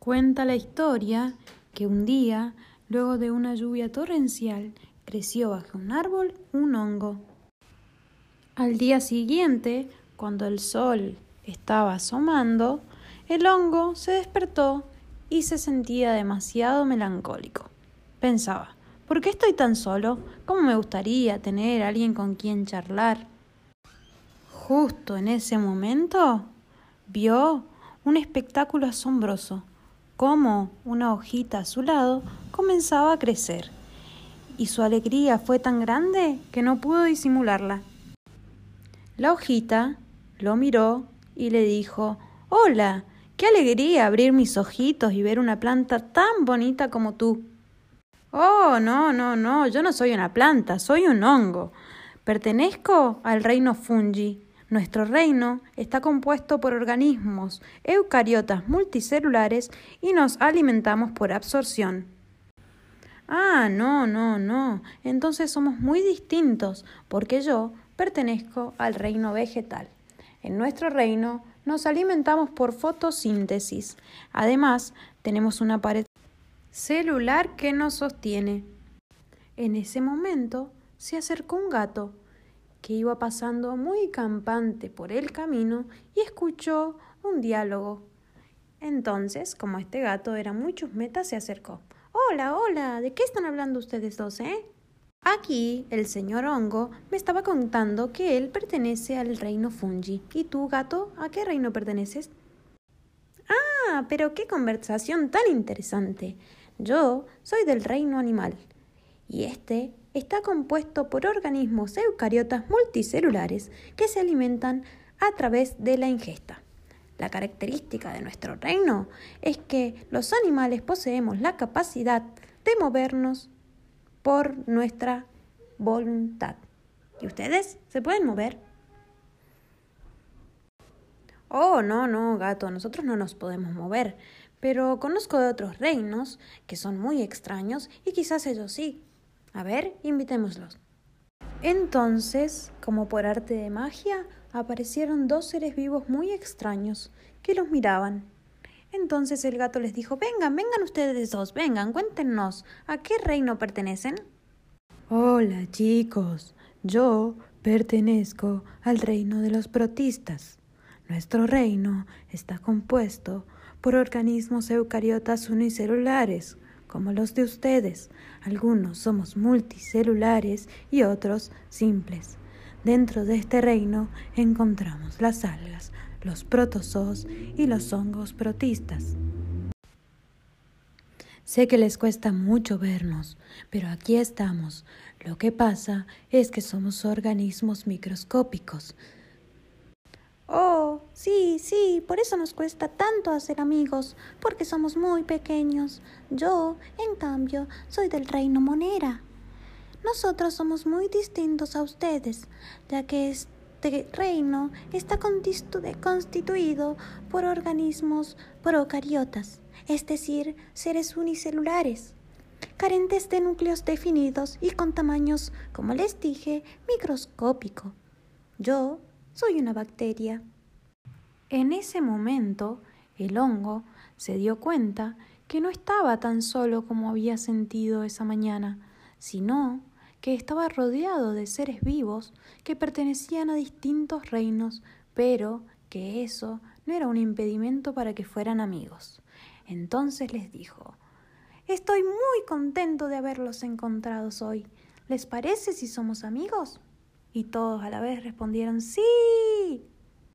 Cuenta la historia que un día, luego de una lluvia torrencial, creció bajo un árbol un hongo. Al día siguiente, cuando el sol estaba asomando, el hongo se despertó y se sentía demasiado melancólico. Pensaba, ¿por qué estoy tan solo? ¿Cómo me gustaría tener a alguien con quien charlar? Justo en ese momento vio un espectáculo asombroso cómo una hojita a su lado comenzaba a crecer, y su alegría fue tan grande que no pudo disimularla. La hojita lo miró y le dijo Hola, qué alegría abrir mis ojitos y ver una planta tan bonita como tú. Oh, no, no, no, yo no soy una planta, soy un hongo. Pertenezco al reino fungi, nuestro reino está compuesto por organismos eucariotas multicelulares y nos alimentamos por absorción. Ah, no, no, no. Entonces somos muy distintos, porque yo pertenezco al reino vegetal. En nuestro reino nos alimentamos por fotosíntesis. Además, tenemos una pared celular que nos sostiene. En ese momento se acercó un gato que iba pasando muy campante por el camino y escuchó un diálogo. Entonces, como este gato era muy chusmeta, se acercó. Hola, hola, ¿de qué están hablando ustedes dos, eh? Aquí el señor Hongo me estaba contando que él pertenece al reino Fungi. ¿Y tú, gato, a qué reino perteneces? Ah, pero qué conversación tan interesante. Yo soy del reino animal. Y este está compuesto por organismos eucariotas multicelulares que se alimentan a través de la ingesta. La característica de nuestro reino es que los animales poseemos la capacidad de movernos por nuestra voluntad. ¿Y ustedes se pueden mover? Oh, no, no, gato, nosotros no nos podemos mover, pero conozco de otros reinos que son muy extraños y quizás ellos sí. A ver, invitémoslos. Entonces, como por arte de magia, aparecieron dos seres vivos muy extraños que los miraban. Entonces el gato les dijo Vengan, vengan ustedes dos, vengan, cuéntenos, ¿a qué reino pertenecen? Hola, chicos. Yo pertenezco al reino de los protistas. Nuestro reino está compuesto por organismos eucariotas unicelulares como los de ustedes. Algunos somos multicelulares y otros simples. Dentro de este reino encontramos las algas, los protozoos y los hongos protistas. Sé que les cuesta mucho vernos, pero aquí estamos. Lo que pasa es que somos organismos microscópicos. Oh, sí, sí, por eso nos cuesta tanto hacer amigos, porque somos muy pequeños. Yo, en cambio, soy del reino monera. Nosotros somos muy distintos a ustedes, ya que este reino está constituido por organismos procariotas, es decir, seres unicelulares, carentes de núcleos definidos y con tamaños, como les dije, microscópico. Yo soy una bacteria. En ese momento, el hongo se dio cuenta que no estaba tan solo como había sentido esa mañana, sino que estaba rodeado de seres vivos que pertenecían a distintos reinos, pero que eso no era un impedimento para que fueran amigos. Entonces les dijo Estoy muy contento de haberlos encontrado hoy. ¿Les parece si somos amigos? Y todos a la vez respondieron Sí.